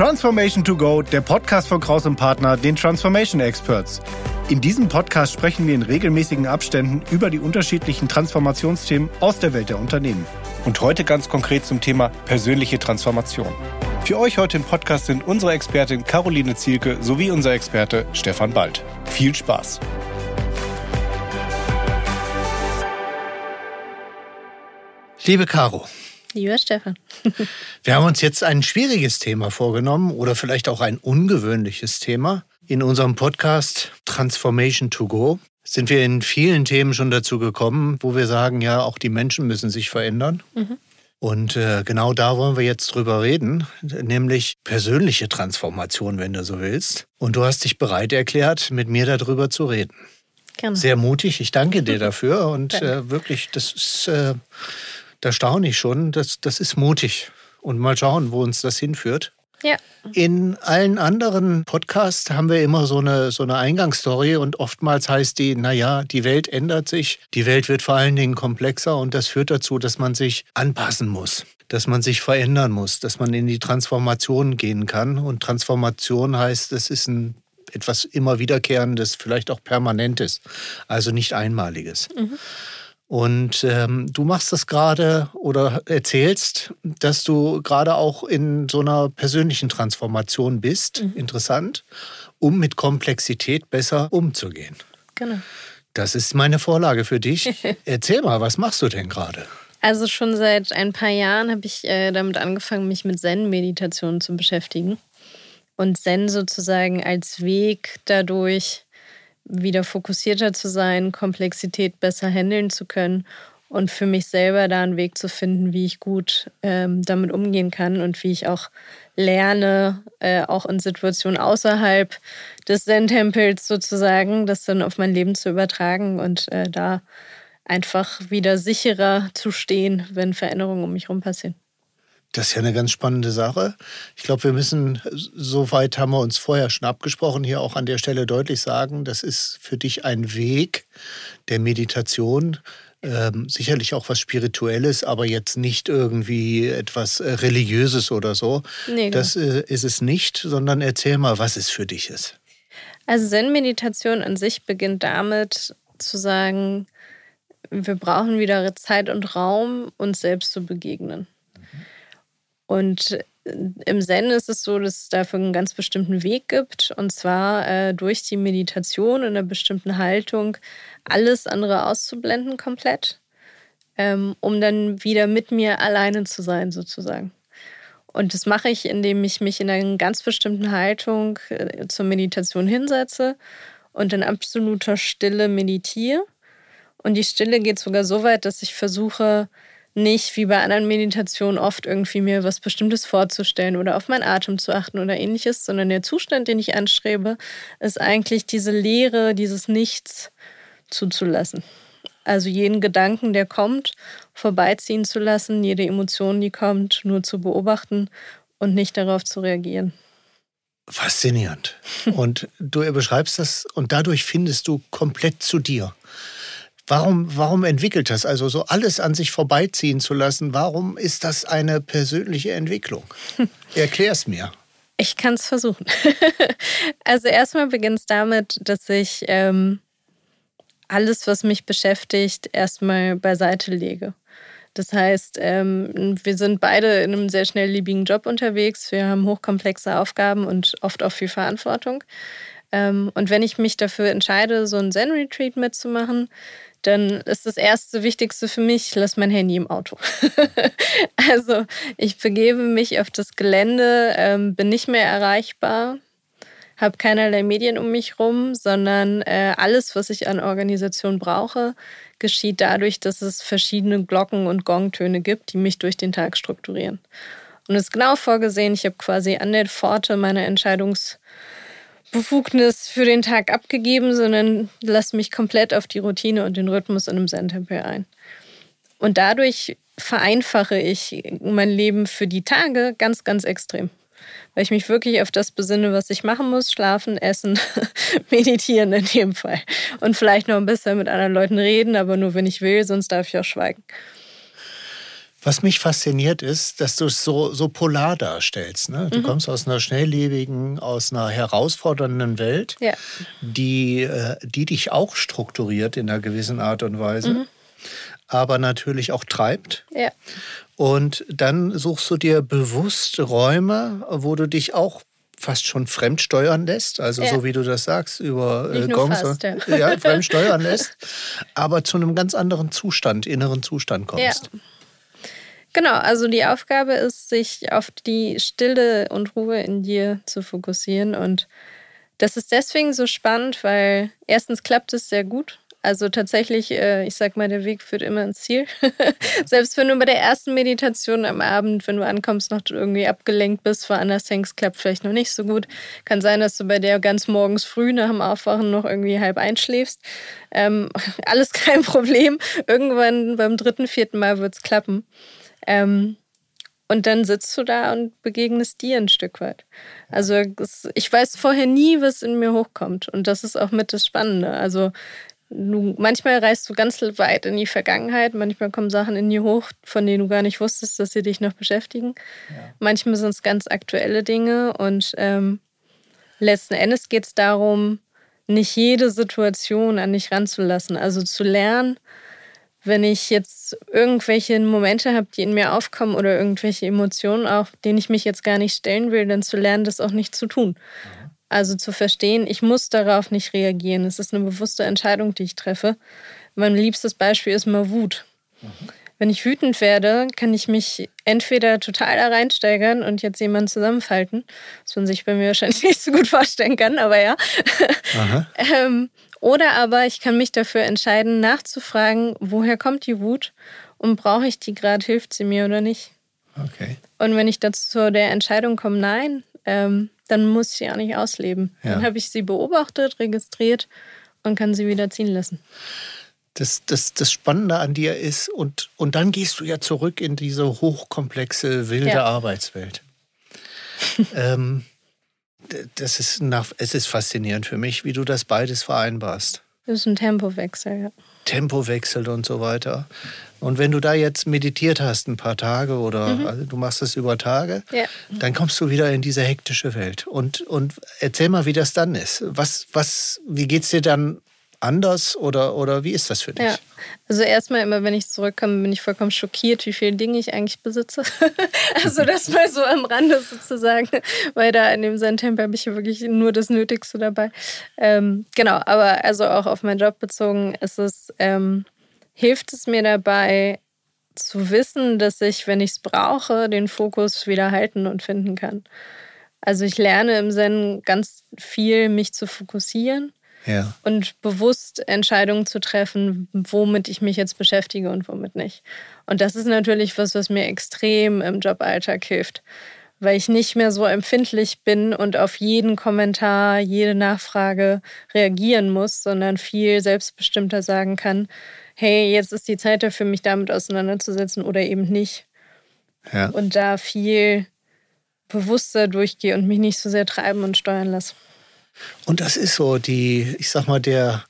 Transformation to Go, der Podcast von Kraus und Partner, den Transformation Experts. In diesem Podcast sprechen wir in regelmäßigen Abständen über die unterschiedlichen Transformationsthemen aus der Welt der Unternehmen. Und heute ganz konkret zum Thema persönliche Transformation. Für euch heute im Podcast sind unsere Expertin Caroline Zielke sowie unser Experte Stefan Bald. Viel Spaß! Liebe Caro, Lieber Stefan. Wir haben uns jetzt ein schwieriges Thema vorgenommen oder vielleicht auch ein ungewöhnliches Thema. In unserem Podcast Transformation to Go sind wir in vielen Themen schon dazu gekommen, wo wir sagen, ja, auch die Menschen müssen sich verändern. Mhm. Und äh, genau da wollen wir jetzt drüber reden, nämlich persönliche Transformation, wenn du so willst. Und du hast dich bereit erklärt, mit mir darüber zu reden. Gerne. Sehr mutig, ich danke dir dafür. Und äh, wirklich, das ist. Äh, da staune ich schon. Das, das ist mutig. Und mal schauen, wo uns das hinführt. Ja. In allen anderen Podcasts haben wir immer so eine, so eine Eingangsstory und oftmals heißt die, naja, die Welt ändert sich, die Welt wird vor allen Dingen komplexer und das führt dazu, dass man sich anpassen muss, dass man sich verändern muss, dass man in die Transformation gehen kann. Und Transformation heißt, es ist ein etwas immer wiederkehrendes, vielleicht auch permanentes, also nicht einmaliges. Mhm. Und ähm, du machst das gerade oder erzählst, dass du gerade auch in so einer persönlichen Transformation bist, mhm. interessant, um mit Komplexität besser umzugehen. Genau. Das ist meine Vorlage für dich. Erzähl mal, was machst du denn gerade? Also schon seit ein paar Jahren habe ich äh, damit angefangen, mich mit Zen-Meditationen zu beschäftigen. Und Zen sozusagen als Weg dadurch, wieder fokussierter zu sein, Komplexität besser handeln zu können und für mich selber da einen Weg zu finden, wie ich gut ähm, damit umgehen kann und wie ich auch lerne, äh, auch in Situationen außerhalb des Zen-Tempels sozusagen, das dann auf mein Leben zu übertragen und äh, da einfach wieder sicherer zu stehen, wenn Veränderungen um mich herum passieren. Das ist ja eine ganz spannende Sache. Ich glaube, wir müssen, soweit haben wir uns vorher schon abgesprochen, hier auch an der Stelle deutlich sagen, das ist für dich ein Weg der Meditation, ähm, sicherlich auch was Spirituelles, aber jetzt nicht irgendwie etwas äh, Religiöses oder so. Nee, genau. Das äh, ist es nicht, sondern erzähl mal, was es für dich ist. Also Zen-Meditation an sich beginnt damit zu sagen, wir brauchen wieder Zeit und Raum, uns selbst zu begegnen. Und äh, im Zen ist es so, dass es dafür einen ganz bestimmten Weg gibt. Und zwar äh, durch die Meditation in einer bestimmten Haltung alles andere auszublenden komplett, ähm, um dann wieder mit mir alleine zu sein sozusagen. Und das mache ich, indem ich mich in einer ganz bestimmten Haltung äh, zur Meditation hinsetze und in absoluter Stille meditiere. Und die Stille geht sogar so weit, dass ich versuche, nicht wie bei anderen Meditationen oft irgendwie mir was Bestimmtes vorzustellen oder auf meinen Atem zu achten oder ähnliches, sondern der Zustand, den ich anstrebe, ist eigentlich diese Leere, dieses Nichts zuzulassen. Also jeden Gedanken, der kommt, vorbeiziehen zu lassen, jede Emotion, die kommt, nur zu beobachten und nicht darauf zu reagieren. Faszinierend. Und du beschreibst das und dadurch findest du komplett zu dir. Warum, warum entwickelt das? Also so alles an sich vorbeiziehen zu lassen, warum ist das eine persönliche Entwicklung? Erklär es mir. Ich kann es versuchen. also erstmal beginnt es damit, dass ich ähm, alles, was mich beschäftigt, erstmal beiseite lege. Das heißt, ähm, wir sind beide in einem sehr schnelllebigen Job unterwegs. Wir haben hochkomplexe Aufgaben und oft auch viel Verantwortung. Ähm, und wenn ich mich dafür entscheide, so ein Zen-Retreat mitzumachen, dann ist das erste Wichtigste für mich, ich lasse mein Handy im Auto. also ich begebe mich auf das Gelände, ähm, bin nicht mehr erreichbar, habe keinerlei Medien um mich rum, sondern äh, alles, was ich an Organisation brauche, geschieht dadurch, dass es verschiedene Glocken und Gongtöne gibt, die mich durch den Tag strukturieren. Und es ist genau vorgesehen, ich habe quasi an der Pforte meiner Entscheidungs- Befugnis für den Tag abgegeben, sondern lasse mich komplett auf die Routine und den Rhythmus in einem Zen-Tempel ein. Und dadurch vereinfache ich mein Leben für die Tage ganz, ganz extrem. Weil ich mich wirklich auf das besinne, was ich machen muss: schlafen, essen, meditieren in dem Fall. Und vielleicht noch ein bisschen mit anderen Leuten reden, aber nur wenn ich will, sonst darf ich auch schweigen. Was mich fasziniert ist, dass du es so, so polar darstellst. Ne? Du mhm. kommst aus einer schnelllebigen, aus einer herausfordernden Welt, ja. die, äh, die dich auch strukturiert in einer gewissen Art und Weise, mhm. aber natürlich auch treibt. Ja. Und dann suchst du dir bewusst Räume, wo du dich auch fast schon fremdsteuern lässt, also ja. so wie du das sagst, über äh, Gongs, fast, ja. ja, fremdsteuern lässt, aber zu einem ganz anderen Zustand, inneren Zustand kommst. Ja. Genau, also die Aufgabe ist, sich auf die Stille und Ruhe in dir zu fokussieren. Und das ist deswegen so spannend, weil erstens klappt es sehr gut. Also tatsächlich, äh, ich sag mal, der Weg führt immer ins Ziel. Selbst wenn du bei der ersten Meditation am Abend, wenn du ankommst, noch irgendwie abgelenkt bist, woanders hängst, klappt vielleicht noch nicht so gut. Kann sein, dass du bei der ganz morgens früh nach dem Aufwachen noch irgendwie halb einschläfst. Ähm, alles kein Problem. Irgendwann beim dritten, vierten Mal wird es klappen. Ähm, und dann sitzt du da und begegnest dir ein Stück weit. Also es, ich weiß vorher nie, was in mir hochkommt. Und das ist auch mit das Spannende. Also du, manchmal reist du ganz weit in die Vergangenheit, manchmal kommen Sachen in dir hoch, von denen du gar nicht wusstest, dass sie dich noch beschäftigen. Ja. Manchmal sind es ganz aktuelle Dinge und ähm, letzten Endes geht es darum, nicht jede Situation an dich ranzulassen. Also zu lernen, wenn ich jetzt irgendwelche Momente habe, die in mir aufkommen oder irgendwelche Emotionen auch, denen ich mich jetzt gar nicht stellen will, dann zu lernen, das auch nicht zu tun. Also zu verstehen, ich muss darauf nicht reagieren. Es ist eine bewusste Entscheidung, die ich treffe. Mein liebstes Beispiel ist mal Wut. Wenn ich wütend werde, kann ich mich entweder total da reinsteigern und jetzt jemanden zusammenfalten, was man sich bei mir wahrscheinlich nicht so gut vorstellen kann, aber ja. ähm, oder aber ich kann mich dafür entscheiden, nachzufragen, woher kommt die Wut und brauche ich die gerade, hilft sie mir oder nicht. Okay. Und wenn ich dazu zu der Entscheidung komme, nein, ähm, dann muss ich sie auch nicht ausleben. Ja. Dann habe ich sie beobachtet, registriert und kann sie wieder ziehen lassen. Das, das, das Spannende an dir ist, und, und dann gehst du ja zurück in diese hochkomplexe, wilde ja. Arbeitswelt. ähm, das ist nach, es ist faszinierend für mich, wie du das beides vereinbarst. Das ist ein Tempowechsel, ja. Tempowechsel und so weiter. Und wenn du da jetzt meditiert hast ein paar Tage oder mhm. also du machst es über Tage, ja. dann kommst du wieder in diese hektische Welt. Und, und erzähl mal, wie das dann ist. Was, was, wie geht es dir dann anders oder, oder wie ist das für dich? Ja, also erstmal immer, wenn ich zurückkomme, bin ich vollkommen schockiert, wie viele Dinge ich eigentlich besitze. also das mal so am Rande sozusagen, weil da in dem Zen-Tempel habe ich wirklich nur das Nötigste dabei. Ähm, genau, aber also auch auf meinen Job bezogen ist es, ähm, hilft es mir dabei zu wissen, dass ich, wenn ich es brauche, den Fokus wieder halten und finden kann. Also ich lerne im Zen ganz viel, mich zu fokussieren ja. und bewusst Entscheidungen zu treffen, womit ich mich jetzt beschäftige und womit nicht. Und das ist natürlich was, was mir extrem im Joballtag hilft, weil ich nicht mehr so empfindlich bin und auf jeden Kommentar, jede Nachfrage reagieren muss, sondern viel selbstbestimmter sagen kann, hey, jetzt ist die Zeit dafür, mich damit auseinanderzusetzen oder eben nicht. Ja. Und da viel bewusster durchgehe und mich nicht so sehr treiben und steuern lasse. Und das ist so die, ich sag mal, der,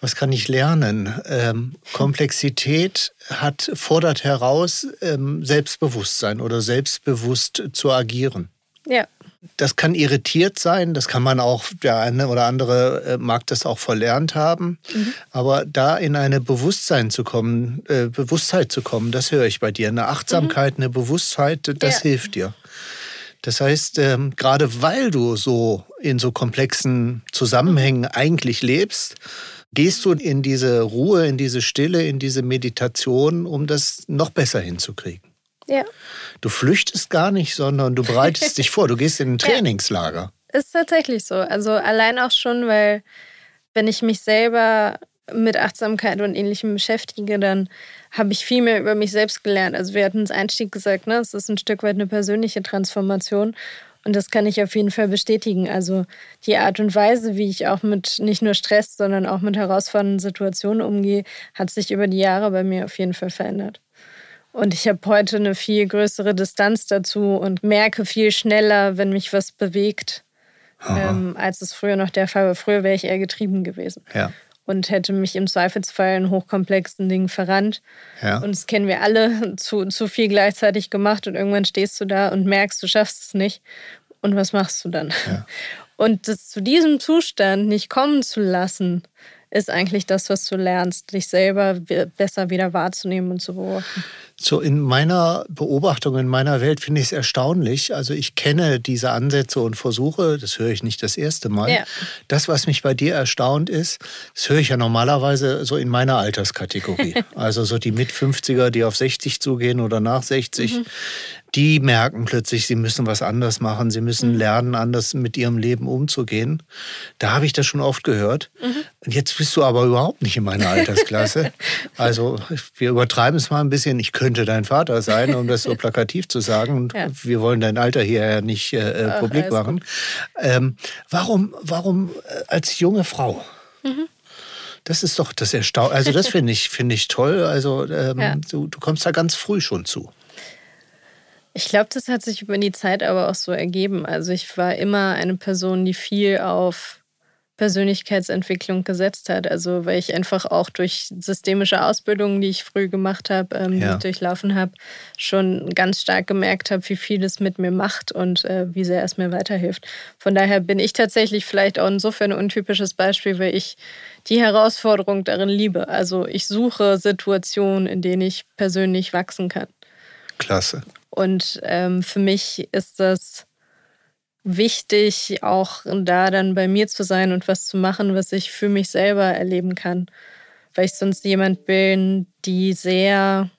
was kann ich lernen? Ähm, Komplexität hat, fordert heraus, ähm, Selbstbewusstsein oder selbstbewusst zu agieren. Ja. Das kann irritiert sein, das kann man auch, der eine oder andere äh, mag das auch verlernt haben. Mhm. Aber da in eine Bewusstsein zu kommen, äh, Bewusstheit zu kommen, das höre ich bei dir. Eine Achtsamkeit, mhm. eine Bewusstheit, das ja. hilft dir. Das heißt, ähm, gerade weil du so in so komplexen Zusammenhängen eigentlich lebst, gehst du in diese Ruhe, in diese Stille, in diese Meditation, um das noch besser hinzukriegen. Ja. Du flüchtest gar nicht, sondern du bereitest dich vor. Du gehst in ein Trainingslager. Ja, ist tatsächlich so. Also allein auch schon, weil wenn ich mich selber mit Achtsamkeit und Ähnlichem beschäftige, dann habe ich viel mehr über mich selbst gelernt. Also wir hatten es Einstieg gesagt, ne? es ist ein Stück weit eine persönliche Transformation. Und das kann ich auf jeden Fall bestätigen. Also die Art und Weise, wie ich auch mit nicht nur Stress, sondern auch mit herausfordernden Situationen umgehe, hat sich über die Jahre bei mir auf jeden Fall verändert. Und ich habe heute eine viel größere Distanz dazu und merke viel schneller, wenn mich was bewegt, ähm, als es früher noch der Fall war. Früher wäre ich eher getrieben gewesen. Ja. Und hätte mich im Zweifelsfall in hochkomplexen Dingen verrannt. Ja. Und das kennen wir alle, zu, zu viel gleichzeitig gemacht und irgendwann stehst du da und merkst, du schaffst es nicht. Und was machst du dann? Ja. Und das zu diesem Zustand nicht kommen zu lassen, ist eigentlich das, was du lernst, dich selber besser wieder wahrzunehmen und zu beobachten. So in meiner Beobachtung, in meiner Welt finde ich es erstaunlich. Also ich kenne diese Ansätze und Versuche, das höre ich nicht das erste Mal. Ja. Das, was mich bei dir erstaunt ist, das höre ich ja normalerweise so in meiner Alterskategorie. also so die Mit-50er, die auf 60 zugehen oder nach 60. Mhm die merken plötzlich, sie müssen was anders machen, sie müssen mhm. lernen, anders mit ihrem Leben umzugehen. Da habe ich das schon oft gehört. Mhm. Und jetzt bist du aber überhaupt nicht in meiner Altersklasse. also wir übertreiben es mal ein bisschen. Ich könnte dein Vater sein, um das so plakativ zu sagen. Und ja. wir wollen dein Alter hier ja nicht äh, Ach, publik machen. Ähm, warum, warum äh, als junge Frau? Mhm. Das ist doch das Erstaunliche. Also das finde ich, finde ich toll. Also ähm, ja. du, du kommst da ganz früh schon zu. Ich glaube, das hat sich über die Zeit aber auch so ergeben. Also ich war immer eine Person, die viel auf Persönlichkeitsentwicklung gesetzt hat. Also weil ich einfach auch durch systemische Ausbildungen, die ich früh gemacht habe, ähm, ja. durchlaufen habe, schon ganz stark gemerkt habe, wie viel es mit mir macht und äh, wie sehr es mir weiterhilft. Von daher bin ich tatsächlich vielleicht auch insofern ein untypisches Beispiel, weil ich die Herausforderung darin liebe. Also ich suche Situationen, in denen ich persönlich wachsen kann. Klasse. Und ähm, für mich ist das wichtig, auch da dann bei mir zu sein und was zu machen, was ich für mich selber erleben kann. Weil ich sonst jemand bin, die sehr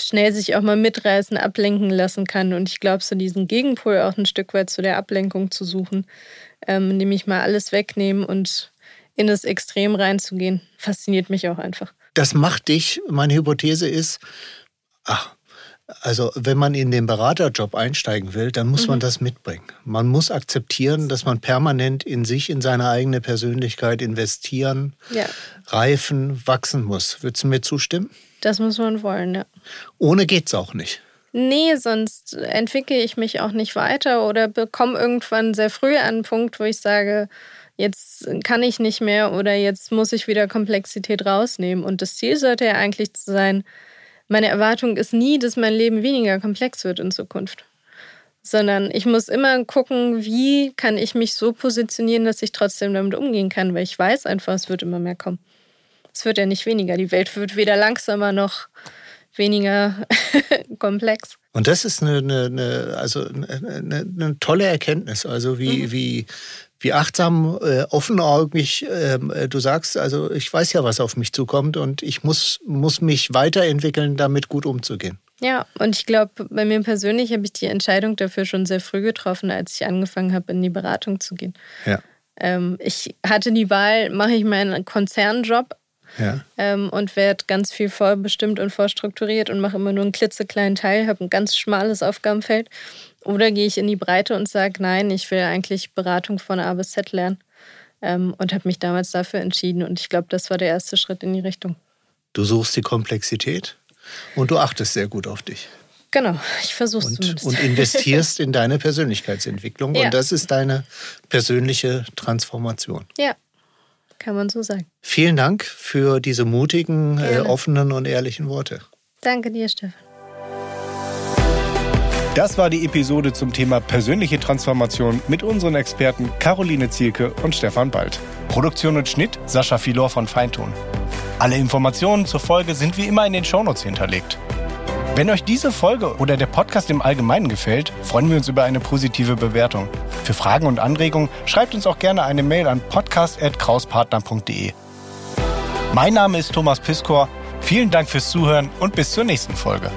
schnell sich auch mal mitreißen, ablenken lassen kann. Und ich glaube, so diesen Gegenpol auch ein Stück weit zu der Ablenkung zu suchen, ähm, indem ich mal alles wegnehme und in das Extrem reinzugehen, fasziniert mich auch einfach. Das macht dich, meine Hypothese ist, ach, also wenn man in den Beraterjob einsteigen will, dann muss mhm. man das mitbringen. Man muss akzeptieren, dass man permanent in sich, in seine eigene Persönlichkeit investieren, ja. reifen, wachsen muss. Würdest du mir zustimmen? Das muss man wollen, ja. Ohne geht's auch nicht. Nee, sonst entwickle ich mich auch nicht weiter oder bekomme irgendwann sehr früh an einen Punkt, wo ich sage, jetzt kann ich nicht mehr oder jetzt muss ich wieder Komplexität rausnehmen. Und das Ziel sollte ja eigentlich sein, meine Erwartung ist nie, dass mein Leben weniger komplex wird in Zukunft. Sondern ich muss immer gucken, wie kann ich mich so positionieren, dass ich trotzdem damit umgehen kann, weil ich weiß einfach, es wird immer mehr kommen. Es wird ja nicht weniger. Die Welt wird weder langsamer noch weniger komplex. Und das ist eine, eine, eine also eine, eine, tolle Erkenntnis. Also wie, mhm. wie wie achtsam, äh, offenäugig ähm, äh, du sagst, also ich weiß ja, was auf mich zukommt und ich muss, muss mich weiterentwickeln, damit gut umzugehen. Ja, und ich glaube, bei mir persönlich habe ich die Entscheidung dafür schon sehr früh getroffen, als ich angefangen habe, in die Beratung zu gehen. Ja. Ähm, ich hatte die Wahl, mache ich meinen Konzernjob ja. ähm, und werde ganz viel vorbestimmt und vorstrukturiert und mache immer nur einen klitzekleinen Teil, habe ein ganz schmales Aufgabenfeld oder gehe ich in die Breite und sage, nein, ich will eigentlich Beratung von A bis Z lernen. Ähm, und habe mich damals dafür entschieden. Und ich glaube, das war der erste Schritt in die Richtung. Du suchst die Komplexität und du achtest sehr gut auf dich. Genau, ich versuche es zumindest. Und investierst in deine Persönlichkeitsentwicklung. Ja. Und das ist deine persönliche Transformation. Ja, kann man so sagen. Vielen Dank für diese mutigen, äh, offenen und ehrlichen Worte. Danke dir, Stefan. Das war die Episode zum Thema persönliche Transformation mit unseren Experten Caroline Zielke und Stefan Bald. Produktion und Schnitt Sascha Filor von Feintun. Alle Informationen zur Folge sind wie immer in den Shownotes hinterlegt. Wenn euch diese Folge oder der Podcast im Allgemeinen gefällt, freuen wir uns über eine positive Bewertung. Für Fragen und Anregungen schreibt uns auch gerne eine Mail an podcast.krauspartner.de. Mein Name ist Thomas Piskor. Vielen Dank fürs Zuhören und bis zur nächsten Folge.